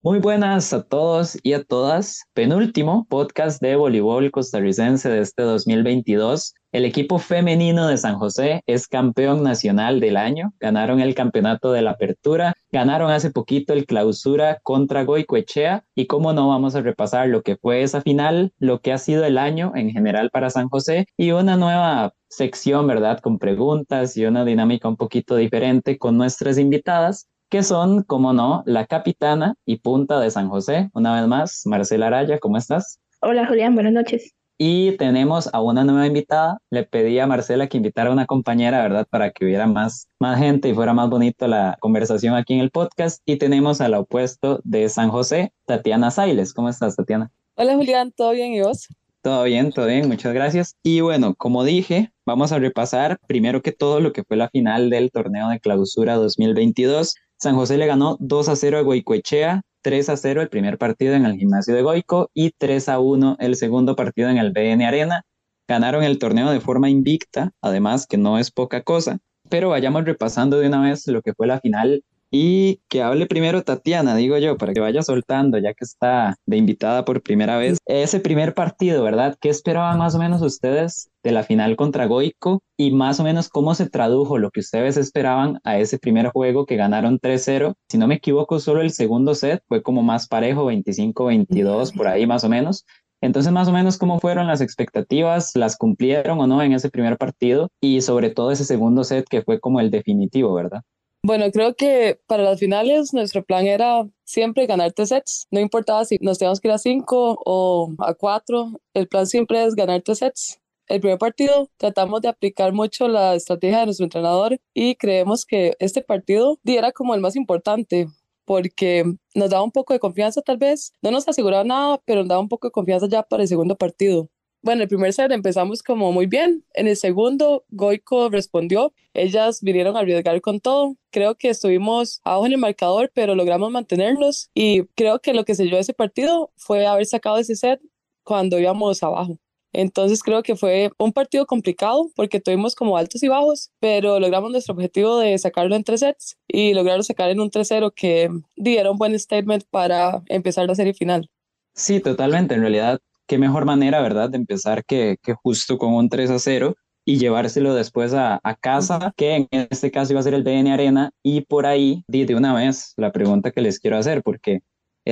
Muy buenas a todos y a todas. Penúltimo podcast de voleibol costarricense de este 2022. El equipo femenino de San José es campeón nacional del año. Ganaron el campeonato de la apertura, ganaron hace poquito el clausura contra Goicoechea y cómo no vamos a repasar lo que fue esa final, lo que ha sido el año en general para San José y una nueva sección, ¿verdad? Con preguntas y una dinámica un poquito diferente con nuestras invitadas que son, como no, la capitana y punta de San José. Una vez más, Marcela Araya, ¿cómo estás? Hola Julián, buenas noches. Y tenemos a una nueva invitada. Le pedí a Marcela que invitara a una compañera, ¿verdad? Para que hubiera más, más gente y fuera más bonito la conversación aquí en el podcast. Y tenemos al opuesto de San José, Tatiana Sailes. ¿Cómo estás, Tatiana? Hola Julián, ¿todo bien y vos? Todo bien, todo bien, muchas gracias. Y bueno, como dije, vamos a repasar primero que todo lo que fue la final del torneo de clausura 2022. San José le ganó 2 a 0 a Goicoechea, 3 a 0 el primer partido en el gimnasio de Goico y 3 a 1 el segundo partido en el BN Arena. Ganaron el torneo de forma invicta, además que no es poca cosa. Pero vayamos repasando de una vez lo que fue la final y que hable primero Tatiana, digo yo, para que vaya soltando, ya que está de invitada por primera vez. Ese primer partido, ¿verdad? ¿Qué esperaban más o menos ustedes de la final contra Goico? Y más o menos cómo se tradujo lo que ustedes esperaban a ese primer juego que ganaron 3-0. Si no me equivoco, solo el segundo set fue como más parejo, 25-22, por ahí más o menos. Entonces, más o menos, ¿cómo fueron las expectativas? ¿Las cumplieron o no en ese primer partido? Y sobre todo ese segundo set que fue como el definitivo, ¿verdad? Bueno, creo que para las finales nuestro plan era siempre ganar tres sets. No importaba si nos teníamos que ir a cinco o a cuatro, el plan siempre es ganar tres sets. El primer partido tratamos de aplicar mucho la estrategia de nuestro entrenador y creemos que este partido era como el más importante porque nos daba un poco de confianza tal vez. No nos aseguraba nada, pero nos daba un poco de confianza ya para el segundo partido. Bueno, el primer set empezamos como muy bien. En el segundo, Goico respondió. Ellas vinieron a arriesgar con todo. Creo que estuvimos abajo en el marcador, pero logramos mantenernos. Y creo que lo que selló ese partido fue haber sacado ese set cuando íbamos abajo. Entonces creo que fue un partido complicado porque tuvimos como altos y bajos, pero logramos nuestro objetivo de sacarlo en tres sets y lograrlo sacar en un 3-0 que diera un buen statement para empezar la serie final. Sí, totalmente. En realidad qué mejor manera, ¿verdad?, de empezar que, que justo con un 3 a 0 y llevárselo después a, a, casa, que en este caso iba a ser el BN Arena. Y por ahí, de una vez, la pregunta que les quiero hacer, porque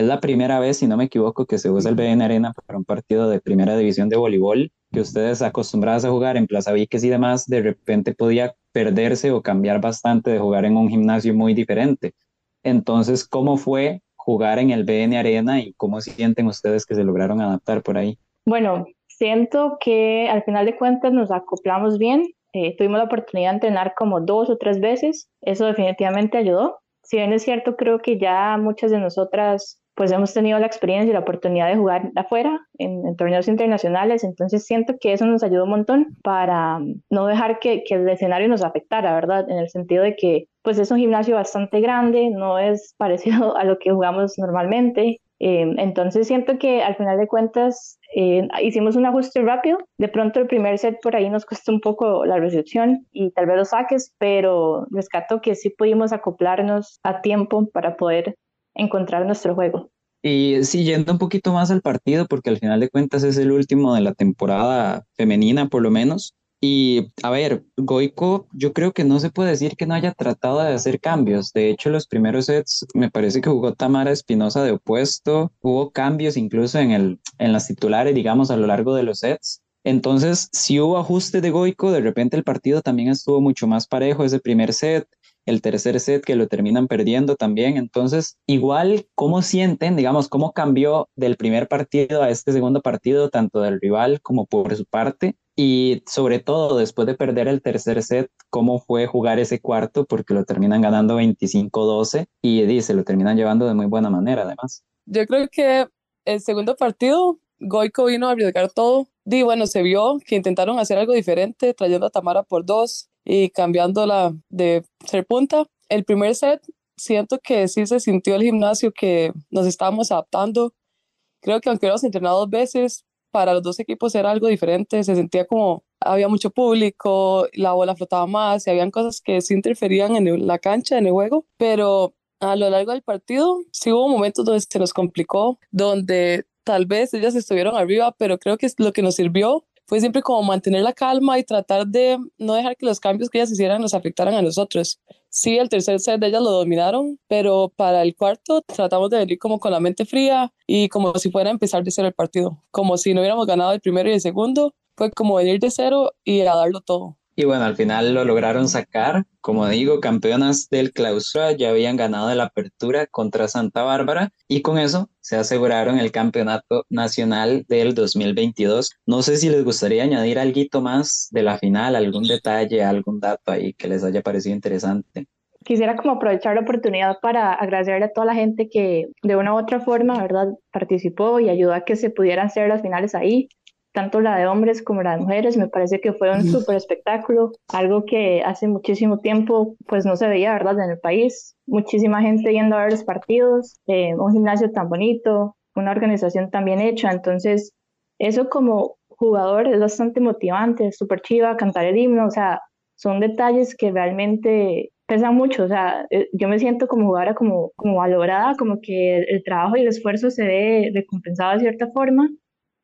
es la primera vez, si no me equivoco, que se usa el BN Arena para un partido de primera división de voleibol, que ustedes acostumbrados a jugar en Plaza Viques y demás, de repente podía perderse o cambiar bastante de jugar en un gimnasio muy diferente. Entonces, ¿cómo fue jugar en el BN Arena y cómo sienten ustedes que se lograron adaptar por ahí? Bueno, siento que al final de cuentas nos acoplamos bien. Eh, tuvimos la oportunidad de entrenar como dos o tres veces. Eso definitivamente ayudó. Si bien es cierto, creo que ya muchas de nosotras pues hemos tenido la experiencia y la oportunidad de jugar afuera en, torneos internacionales, entonces siento que eso nos ayudó un montón para no dejar que, el escenario nos afectara, ¿verdad? En el sentido de que pues es un gimnasio bastante grande, no es parecido a lo que jugamos normalmente, eh, entonces siento que al final de cuentas eh, hicimos un ajuste rápido. De pronto el primer set por ahí nos costó un poco la recepción y tal vez los saques, pero rescato que sí pudimos acoplarnos a tiempo para poder encontrar nuestro juego. Y siguiendo un poquito más al partido, porque al final de cuentas es el último de la temporada femenina, por lo menos. Y a ver, Goico, yo creo que no se puede decir que no haya tratado de hacer cambios. De hecho, los primeros sets me parece que jugó Tamara Espinosa de opuesto. Hubo cambios incluso en, el, en las titulares, digamos, a lo largo de los sets. Entonces, si hubo ajuste de Goico, de repente el partido también estuvo mucho más parejo ese primer set el tercer set que lo terminan perdiendo también. Entonces, igual, ¿cómo sienten, digamos, cómo cambió del primer partido a este segundo partido, tanto del rival como por su parte? Y sobre todo, después de perder el tercer set, ¿cómo fue jugar ese cuarto? Porque lo terminan ganando 25-12 y dice, lo terminan llevando de muy buena manera, además. Yo creo que el segundo partido, Goico vino a arriesgar todo. Y bueno, se vio que intentaron hacer algo diferente, trayendo a Tamara por dos y cambiándola de ser punta. El primer set siento que sí se sintió el gimnasio que nos estábamos adaptando. Creo que aunque hemos entrenado dos veces, para los dos equipos era algo diferente. Se sentía como había mucho público, la bola flotaba más y habían cosas que sí interferían en la cancha, en el juego. Pero A lo largo del partido sí hubo momentos donde se nos complicó, donde tal vez ellas estuvieron arriba, pero creo que lo que nos sirvió fue siempre como mantener la calma y tratar de no dejar que los cambios que ellas hicieran nos afectaran a nosotros. Sí, el tercer set de ellas lo dominaron, pero para el cuarto tratamos de venir como con la mente fría y como si fuera empezar de cero el partido, como si no hubiéramos ganado el primero y el segundo, fue como venir de cero y a darlo todo. Y bueno, al final lo lograron sacar. Como digo, campeonas del clausura ya habían ganado la apertura contra Santa Bárbara y con eso se aseguraron el campeonato nacional del 2022. No sé si les gustaría añadir algo más de la final, algún detalle, algún dato ahí que les haya parecido interesante quisiera como aprovechar la oportunidad para agradecerle a toda la gente que de una u otra forma, ¿verdad?, participó y ayudó a que se pudieran hacer las finales ahí tanto la de hombres como la de mujeres, me parece que fue un súper espectáculo, algo que hace muchísimo tiempo pues no se veía, ¿verdad?, en el país. Muchísima gente yendo a ver los partidos, eh, un gimnasio tan bonito, una organización tan bien hecha, entonces eso como jugador es bastante motivante, súper chiva, cantar el himno, o sea, son detalles que realmente pesan mucho, o sea, eh, yo me siento como jugadora como, como valorada, como que el, el trabajo y el esfuerzo se ve recompensado de cierta forma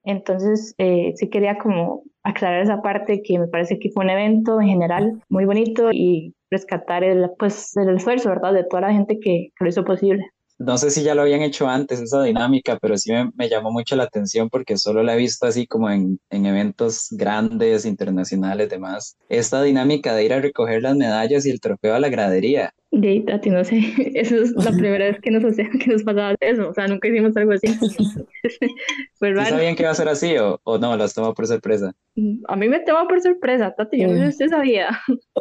entonces, eh, sí quería como aclarar esa parte que me parece que fue un evento en general muy bonito y rescatar el, pues, el esfuerzo, ¿verdad?, de toda la gente que, que lo hizo posible. No sé si ya lo habían hecho antes esa dinámica, pero sí me, llamó mucho la atención porque solo la he visto así como en, en eventos grandes, internacionales, demás. Esta dinámica de ir a recoger las medallas y el trofeo a la gradería. De Tati, no sé, eso es la primera vez que nos, que nos pasaba eso, o sea, nunca hicimos algo así. Fue raro. ¿Sabían que iba a ser así o, o no? ¿Las tomó por sorpresa? A mí me tomó por sorpresa, Tati, yo no sé si usted sabía.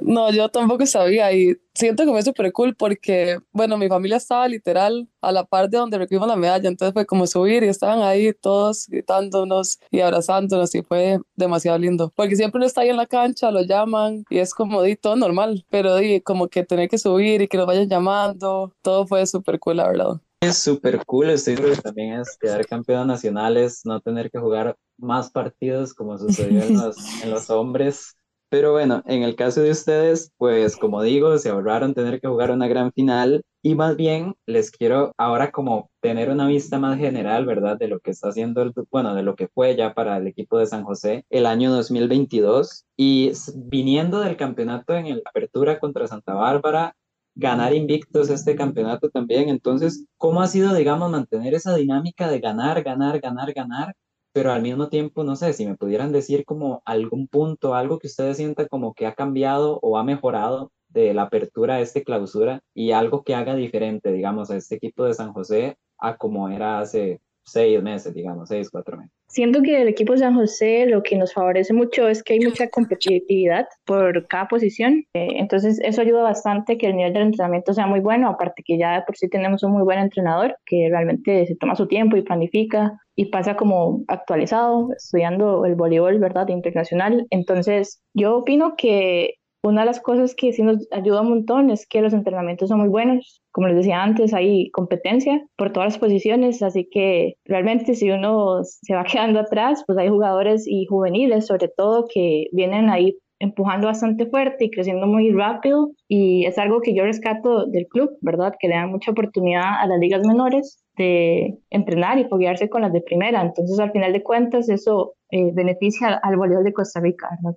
No, yo tampoco sabía y siento que fue súper cool porque, bueno, mi familia estaba literal a la par de donde recibimos la medalla, entonces fue como subir y estaban ahí todos gritándonos y abrazándonos y fue demasiado lindo, porque siempre uno está ahí en la cancha, lo llaman y es como di todo normal, pero di como que tener que subir y que nos vayan llamando, todo fue súper cool, la verdad. Es súper cool, estoy seguro que también es quedar campeón nacionales, no tener que jugar más partidos como sucedió en los, en los hombres pero bueno, en el caso de ustedes, pues como digo, se ahorraron tener que jugar una gran final y más bien les quiero ahora como tener una vista más general, ¿verdad? De lo que está haciendo, el, bueno, de lo que fue ya para el equipo de San José el año 2022 y viniendo del campeonato en la apertura contra Santa Bárbara, ganar invictos este campeonato también. Entonces, ¿cómo ha sido, digamos, mantener esa dinámica de ganar, ganar, ganar, ganar pero al mismo tiempo, no sé, si me pudieran decir como algún punto, algo que ustedes sientan como que ha cambiado o ha mejorado de la apertura a este clausura y algo que haga diferente, digamos, a este equipo de San José a como era hace seis meses, digamos, seis, cuatro meses. Siento que el equipo San José lo que nos favorece mucho es que hay mucha competitividad por cada posición, eh, entonces eso ayuda bastante que el nivel del entrenamiento sea muy bueno, aparte que ya por sí tenemos un muy buen entrenador que realmente se toma su tiempo y planifica y pasa como actualizado, estudiando el voleibol, ¿verdad?, internacional. Entonces, yo opino que una de las cosas que sí nos ayuda un montón es que los entrenamientos son muy buenos. Como les decía antes, hay competencia por todas las posiciones, así que realmente si uno se va quedando atrás, pues hay jugadores y juveniles sobre todo que vienen ahí empujando bastante fuerte y creciendo muy rápido y es algo que yo rescato del club, ¿verdad? Que le dan mucha oportunidad a las ligas menores de entrenar y foguearse con las de primera. Entonces, al final de cuentas, eso eh, beneficia al voleibol de Costa Rica, ¿verdad?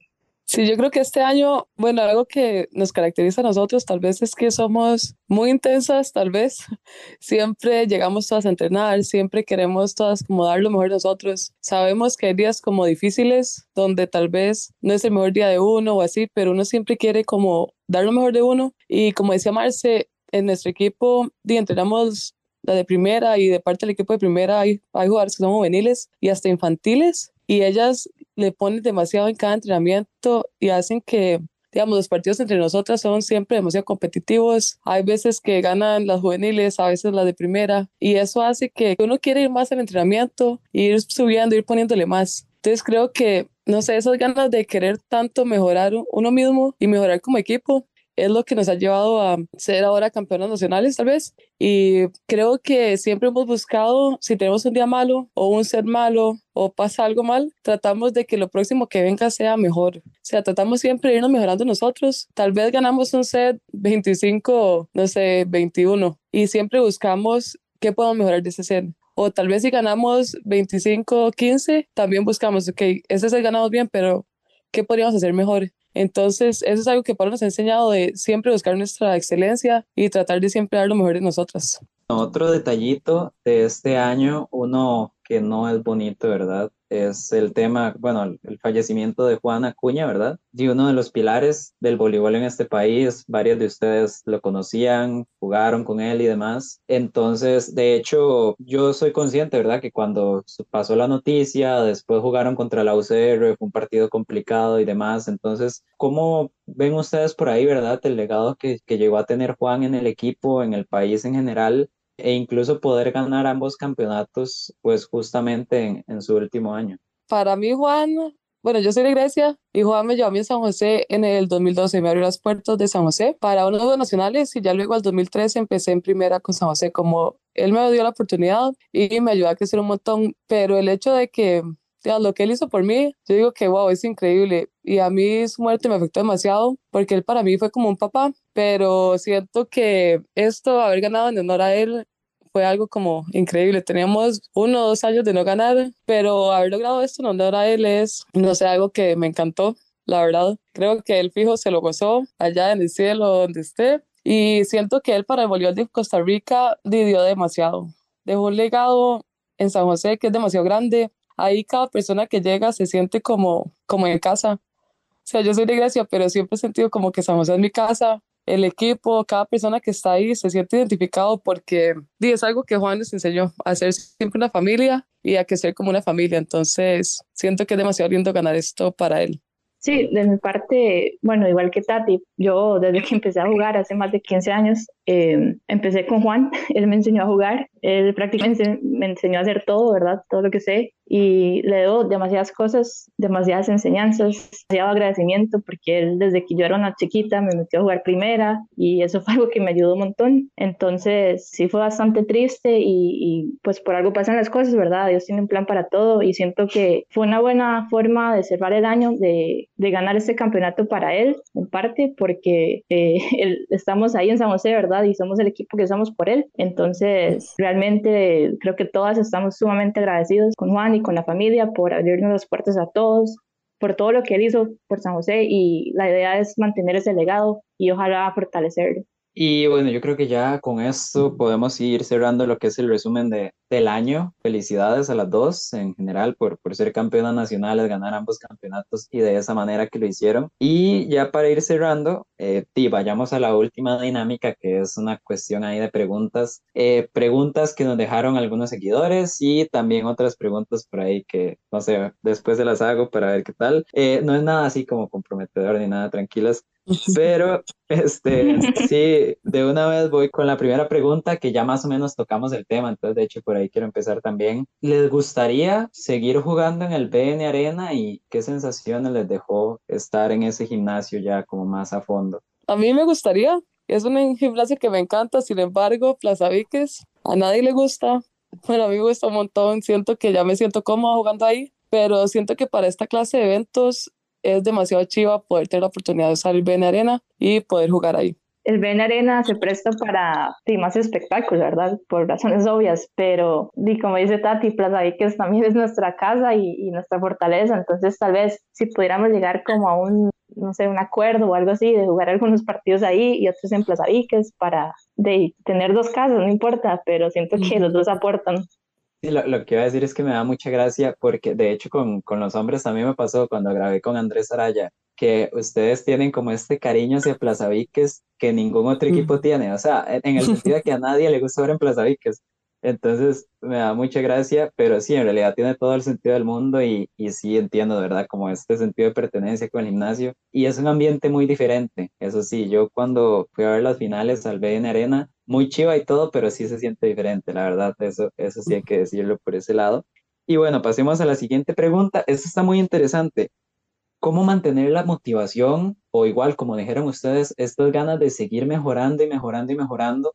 Sí, yo creo que este año, bueno, algo que nos caracteriza a nosotros tal vez es que somos muy intensas, tal vez. Siempre llegamos todas a entrenar, siempre queremos todas como dar lo mejor de nosotros. Sabemos que hay días como difíciles, donde tal vez no es el mejor día de uno o así, pero uno siempre quiere como dar lo mejor de uno. Y como decía Marce, en nuestro equipo entrenamos la de primera y de parte del equipo de primera hay, hay jugadores que son juveniles y hasta infantiles y ellas le ponen demasiado en cada entrenamiento y hacen que, digamos, los partidos entre nosotras son siempre demasiado competitivos. Hay veces que ganan las juveniles, a veces las de primera, y eso hace que uno quiere ir más al entrenamiento, ir subiendo, ir poniéndole más. Entonces creo que, no sé, esas ganas de querer tanto mejorar uno mismo y mejorar como equipo es lo que nos ha llevado a ser ahora campeonas nacionales, tal vez. Y creo que siempre hemos buscado, si tenemos un día malo o un ser malo o pasa algo mal, tratamos de que lo próximo que venga sea mejor. O sea, tratamos siempre de irnos mejorando nosotros. Tal vez ganamos un set 25, no sé, 21. y siempre buscamos qué podemos mejorar de ese set. O tal vez si ganamos 25 15, también buscamos, ok, ese set ganamos bien, pero ¿qué podríamos hacer mejor? Entonces, eso es algo que Pablo nos ha enseñado de siempre buscar nuestra excelencia y tratar de siempre dar lo mejor de nosotras. Otro detallito de este año, uno que no es bonito, ¿verdad? Es el tema, bueno, el fallecimiento de Juan Acuña, ¿verdad? Y uno de los pilares del voleibol en este país, varios de ustedes lo conocían, jugaron con él y demás. Entonces, de hecho, yo soy consciente, ¿verdad? Que cuando pasó la noticia, después jugaron contra la UCR, fue un partido complicado y demás. Entonces, ¿cómo ven ustedes por ahí, ¿verdad? El legado que, que llegó a tener Juan en el equipo, en el país en general e incluso poder ganar ambos campeonatos, pues justamente en, su último año. Para mí, Juan, bueno, yo soy de Grecia y Juan me llevó a mí a San José en el 2012, me abrió las puertas de San José para unos dos nacionales y ya luego al 2013 empecé en primera con San José como él me dio la oportunidad y me ayudó a crecer un montón, pero el hecho de que lo que él hizo por mí, yo digo que wow, es increíble. Y a mí su muerte me afectó demasiado porque él para mí fue como un papá, pero siento que esto, haber ganado en honor a él, fue algo como increíble. Teníamos uno o dos años de no ganar, pero haber logrado esto en honor a él es, no sé, algo que me encantó, la verdad. Creo que él fijo se lo gozó allá en el cielo donde esté. Y siento que él para el voleibol de Costa Rica dio demasiado. Dejó un legado en San José que es demasiado grande ahí cada persona que llega se siente como, como en casa. O sea, yo soy de Grecia, pero siempre he sentido como que San José es mi casa, el equipo, cada persona que está ahí se siente identificado porque es algo que Juan les enseñó, a ser siempre una familia y a que ser como una familia. Entonces, siento que es demasiado lindo ganar esto para él. Sí, de mi parte, bueno, igual que Tati, yo desde que empecé a jugar hace más de 15 años, eh, empecé con Juan, él me enseñó a jugar, él prácticamente me enseñó a hacer todo, ¿verdad? Todo lo que sé y le doy demasiadas cosas, demasiadas enseñanzas, demasiado agradecimiento porque él desde que yo era una chiquita me metió a jugar primera y eso fue algo que me ayudó un montón. Entonces sí fue bastante triste y, y pues por algo pasan las cosas, ¿verdad? Dios tiene un plan para todo y siento que fue una buena forma de cerrar el año, de, de ganar este campeonato para él, en parte porque eh, estamos ahí en San José, ¿verdad? Y somos el equipo que somos por él. Entonces realmente creo que todas estamos sumamente agradecidos con Juan y con la familia por abrirnos las puertas a todos, por todo lo que él hizo por San José y la idea es mantener ese legado y ojalá fortalecerlo. Y bueno, yo creo que ya con esto podemos ir cerrando lo que es el resumen de, del año. Felicidades a las dos en general por, por ser campeonas nacionales, ganar ambos campeonatos y de esa manera que lo hicieron. Y ya para ir cerrando, eh, vayamos a la última dinámica que es una cuestión ahí de preguntas. Eh, preguntas que nos dejaron algunos seguidores y también otras preguntas por ahí que, no sé, después se las hago para ver qué tal. Eh, no es nada así como comprometedor ni nada, tranquilas. Pero, este, sí, de una vez voy con la primera pregunta que ya más o menos tocamos el tema, entonces de hecho por ahí quiero empezar también. ¿Les gustaría seguir jugando en el BN Arena y qué sensaciones les dejó estar en ese gimnasio ya como más a fondo? A mí me gustaría, es un gimnasio que me encanta, sin embargo, Plaza Viques, a nadie le gusta, bueno, a mí me gusta un montón, siento que ya me siento cómoda jugando ahí, pero siento que para esta clase de eventos es demasiado chiva poder tener la oportunidad de usar el BN Arena y poder jugar ahí. El BN Arena se presta para más espectáculos, ¿verdad? Por razones obvias, pero y como dice Tati, Plaza Viques también es nuestra casa y, y, nuestra fortaleza, entonces tal vez si pudiéramos llegar como a un, no sé, un acuerdo o algo así, de jugar algunos partidos ahí y otros en Plaza Viques para de tener dos casas, no importa, pero siento que los dos aportan lo, que iba a decir es que me da mucha gracia porque de hecho con, con los hombres también me pasó cuando grabé con Andrés Araya, que ustedes tienen como este cariño hacia Plaza Viques que ningún otro equipo tiene, o sea, en, el sentido de que a nadie le gusta ver en Plaza Viques. Entonces me da mucha gracia, pero sí, en realidad tiene todo el sentido del mundo y, y sí entiendo, de verdad, como este sentido de pertenencia con el gimnasio. Y es un ambiente muy diferente, eso sí, yo cuando fui a ver las finales al BN Arena, muy chiva y todo, pero sí se siente diferente, la verdad, eso, eso sí hay que decirlo por ese lado. Y bueno, pasemos a la siguiente pregunta. Esto está muy interesante. ¿Cómo mantener la motivación o igual, como dijeron ustedes, estas ganas de seguir mejorando y mejorando y mejorando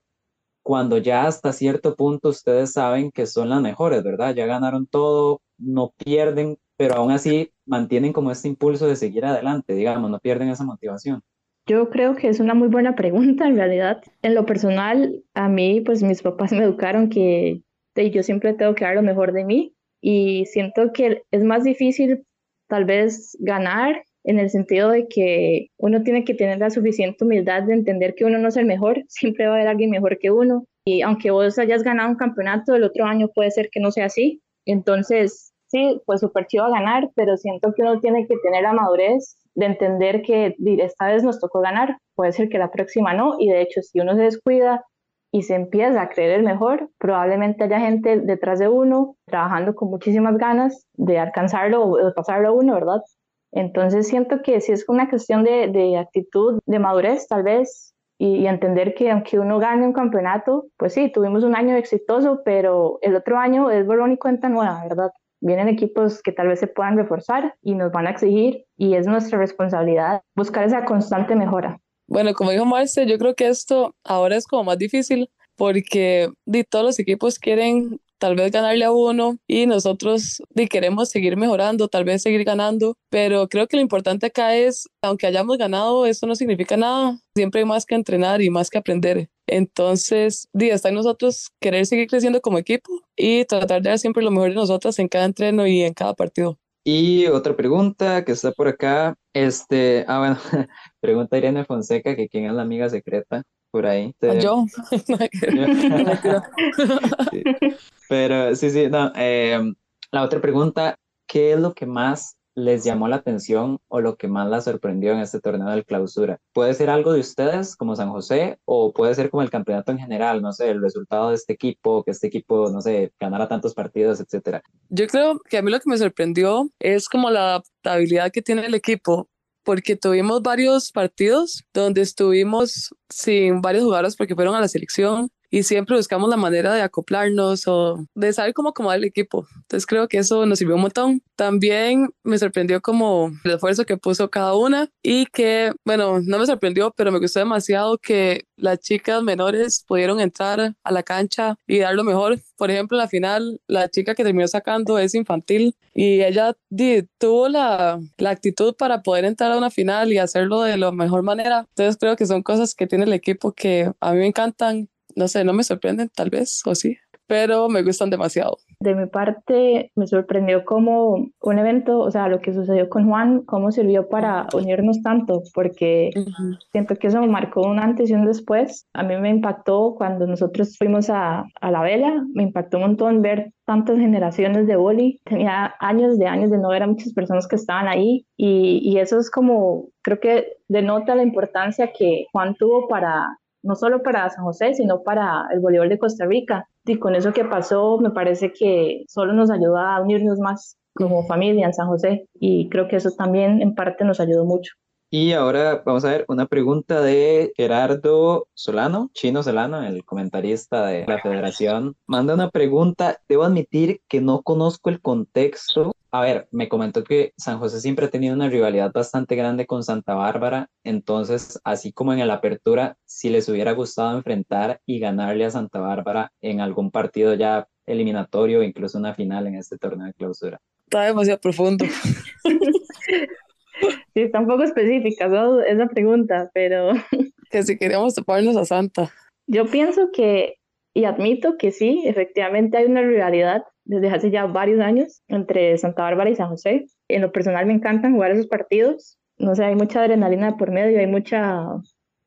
cuando ya hasta cierto punto ustedes saben que son las mejores, ¿verdad? Ya ganaron todo, no pierden, pero aún así mantienen como este impulso de seguir adelante, digamos, no pierden esa motivación. Yo creo que es una muy buena pregunta en realidad. En lo personal, a mí, pues mis papás me educaron que yo siempre tengo que dar lo mejor de mí y siento que es más difícil tal vez ganar en el sentido de que uno tiene que tener la suficiente humildad de entender que uno no es el mejor, siempre va a haber alguien mejor que uno. Y aunque vos hayas ganado un campeonato, el otro año puede ser que no sea así. Entonces, sí, pues súper chido ganar, pero siento que uno tiene que tener la madurez de entender que esta vez nos tocó ganar, puede ser que la próxima no, y de hecho si uno se descuida y se empieza a creer el mejor, probablemente haya gente detrás de uno trabajando con muchísimas ganas de alcanzarlo o de pasarlo a uno, ¿verdad? Entonces siento que si es una cuestión de, de actitud, de madurez tal vez, y, entender que aunque uno gane un campeonato, pues sí, tuvimos un año exitoso, pero el otro año es borrón y cuenta nueva, ¿verdad? Vienen equipos que tal vez se puedan reforzar y nos van a exigir y es nuestra responsabilidad buscar esa constante mejora. Bueno, como dijo Marce, yo creo que esto ahora es como más difícil porque de, todos los equipos quieren tal vez ganarle a uno y nosotros queremos seguir mejorando, tal vez seguir ganando, pero creo que lo importante acá es, aunque hayamos ganado, eso no significa nada, siempre hay más que entrenar y más que aprender. Entonces, está en nosotros querer seguir creciendo como equipo y tratar de dar siempre lo mejor de nosotras en cada entreno y en cada partido. Y otra pregunta que está por acá, este, ah, bueno, pregunta Irene Fonseca que quién es la amiga secreta por ahí. Yo. Pero sí, sí, no. Em, la otra pregunta, ¿qué es lo que más les llamó la atención o lo que más la sorprendió en este torneo del clausura? Puede ser algo de ustedes como San José o puede ser como el campeonato en general, no sé, el resultado de este equipo, que este equipo, no sé, ganara tantos partidos, etcétera. Yo creo que a mí lo que me sorprendió es como la adaptabilidad que tiene el equipo porque tuvimos varios partidos donde estuvimos sin varios jugadores porque fueron a la selección y siempre buscamos la manera de acoplarnos o de saber cómo acomodar el equipo. Entonces creo que eso nos sirvió un montón. También me sorprendió como el esfuerzo que puso cada una y que, bueno, no me sorprendió, pero me gustó demasiado que las chicas menores pudieron entrar a la cancha y dar lo mejor. Por ejemplo, en la final, la chica que terminó sacando es infantil y ella tuvo la, la actitud para poder entrar a una final y hacerlo de la mejor manera. Entonces creo que son cosas que tiene el equipo que a mí me encantan no sé, no me sorprenden tal vez, o sí, pero me gustan demasiado. De mi parte, me sorprendió como un evento, o sea, lo que sucedió con Juan, cómo sirvió para unirnos tanto, porque siento que eso marcó un antes y un después. A mí me impactó cuando nosotros fuimos a, a la vela, me impactó un montón ver tantas generaciones de boli. Tenía años de años de no ver a muchas personas que estaban ahí y, y eso es como, creo que denota la importancia que Juan tuvo para no solo para San José, sino para el voleibol de Costa Rica. Y con eso que pasó, me parece que solo nos ayuda a unirnos más como familia en San José y creo que eso también en parte nos ayudó mucho. Y ahora vamos a ver una pregunta de Gerardo Solano, Chino Solano, el comentarista de la federación. Manda una pregunta, debo admitir que no conozco el contexto. A ver, me comentó que San José siempre ha tenido una rivalidad bastante grande con Santa Bárbara, entonces, así como en la apertura, si les hubiera gustado enfrentar y ganarle a Santa Bárbara en algún partido ya eliminatorio o incluso una final en este torneo de clausura. Está demasiado profundo. Sí, está un poco específica ¿no? esa pregunta, pero... Que si queríamos toparnos a Santa. Yo pienso que, y admito que sí, efectivamente hay una rivalidad desde hace ya varios años entre Santa Bárbara y San José. En lo personal me encantan jugar esos partidos. No sé, hay mucha adrenalina por medio, hay mucha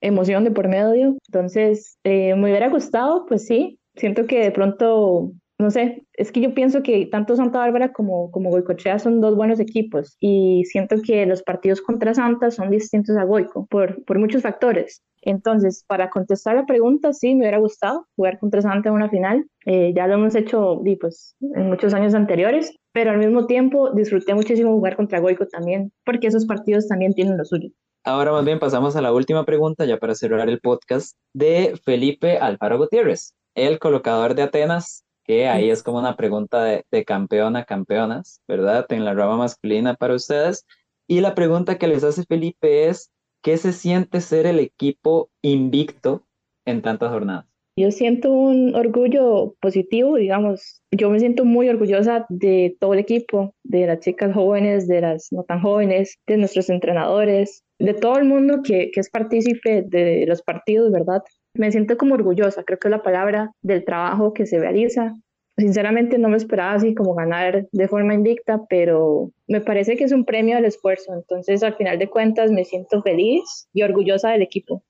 emoción de por medio. Entonces, eh, me hubiera gustado, pues sí. Siento que de pronto no sé, es que yo pienso que tanto Santa Bárbara como, como Goicochea son dos buenos equipos y siento que los partidos contra Santa son distintos a Goico por, por muchos factores. Entonces, para contestar la pregunta, sí, me hubiera gustado jugar contra Santa en una final. Eh, ya lo hemos hecho pues, en muchos años anteriores, pero al mismo tiempo disfruté muchísimo jugar contra Goico también, porque esos partidos también tienen lo suyo. Ahora más bien pasamos a la última pregunta, ya para cerrar el podcast, de Felipe Alfaro Gutiérrez, el colocador de Atenas que ahí es como una pregunta de, de campeona a campeonas, ¿verdad? En la rama masculina para ustedes. Y la pregunta que les hace Felipe es, ¿qué se siente ser el equipo invicto en tantas jornadas? Yo siento un orgullo positivo, digamos. Yo me siento muy orgullosa de todo el equipo, de las chicas jóvenes, de las no tan jóvenes, de nuestros entrenadores, de todo el mundo que, que es partícipe de los partidos, ¿verdad? Me siento como orgullosa, creo que la palabra del trabajo que se realiza. Sinceramente no me esperaba así como ganar de forma invicta, pero me parece que es un premio al esfuerzo. Entonces, al final de cuentas, me siento feliz y orgullosa del equipo.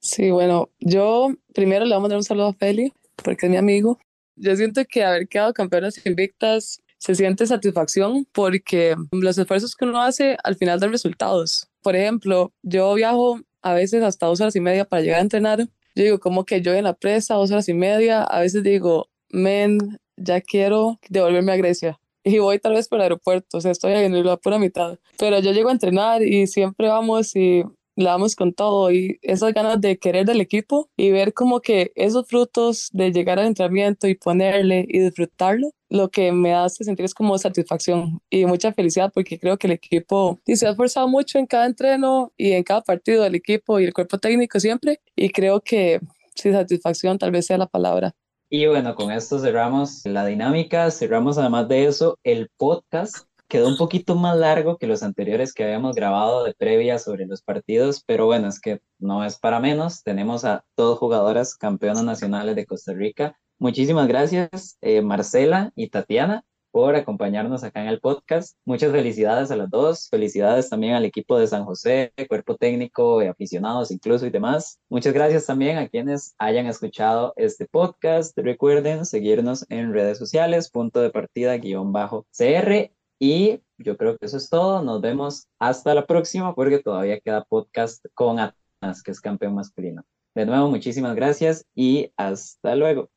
Sí, bueno, yo primero le voy a mandar un saludo a Feli, porque es mi amigo. Yo siento que haber quedado campeonas invictas se siente satisfacción porque los esfuerzos que uno hace al final dan resultados. Por ejemplo, yo viajo a veces hasta dos horas y media para llegar a entrenar. Yo digo, como que yo en la presa, dos horas y media, a veces digo, men, ya quiero devolverme a Grecia. Y voy tal vez por el aeropuerto, o sea, estoy en la pura mitad. Pero yo llego a entrenar y siempre vamos y la damos con todo y esas ganas de querer del equipo y ver como que esos frutos de llegar al entrenamiento y ponerle y disfrutarlo, lo que me hace sentir es como satisfacción y mucha felicidad porque creo que el equipo se ha esforzado mucho en cada entreno y en cada partido del equipo y el cuerpo técnico siempre y creo que sí, satisfacción tal vez sea la palabra. Y bueno, con esto cerramos la dinámica, cerramos además de eso el podcast quedó un poquito más largo que los anteriores que habíamos grabado de previa sobre los partidos, pero bueno, es que no es para menos. Tenemos a dos jugadoras campeonas nacionales de Costa Rica. Muchísimas gracias, eh, Marcela y Tatiana, por acompañarnos acá en el podcast. Muchas felicidades a las dos. Felicidades también al equipo de San José, cuerpo técnico, aficionados incluso y demás. Muchas gracias también a quienes hayan escuchado este podcast. Recuerden seguirnos en redes sociales, punto de partida guion bajo CR y yo creo que eso es todo. Nos vemos hasta la próxima porque todavía queda podcast con Atenas, que es campeón masculino. De nuevo, muchísimas gracias y hasta luego.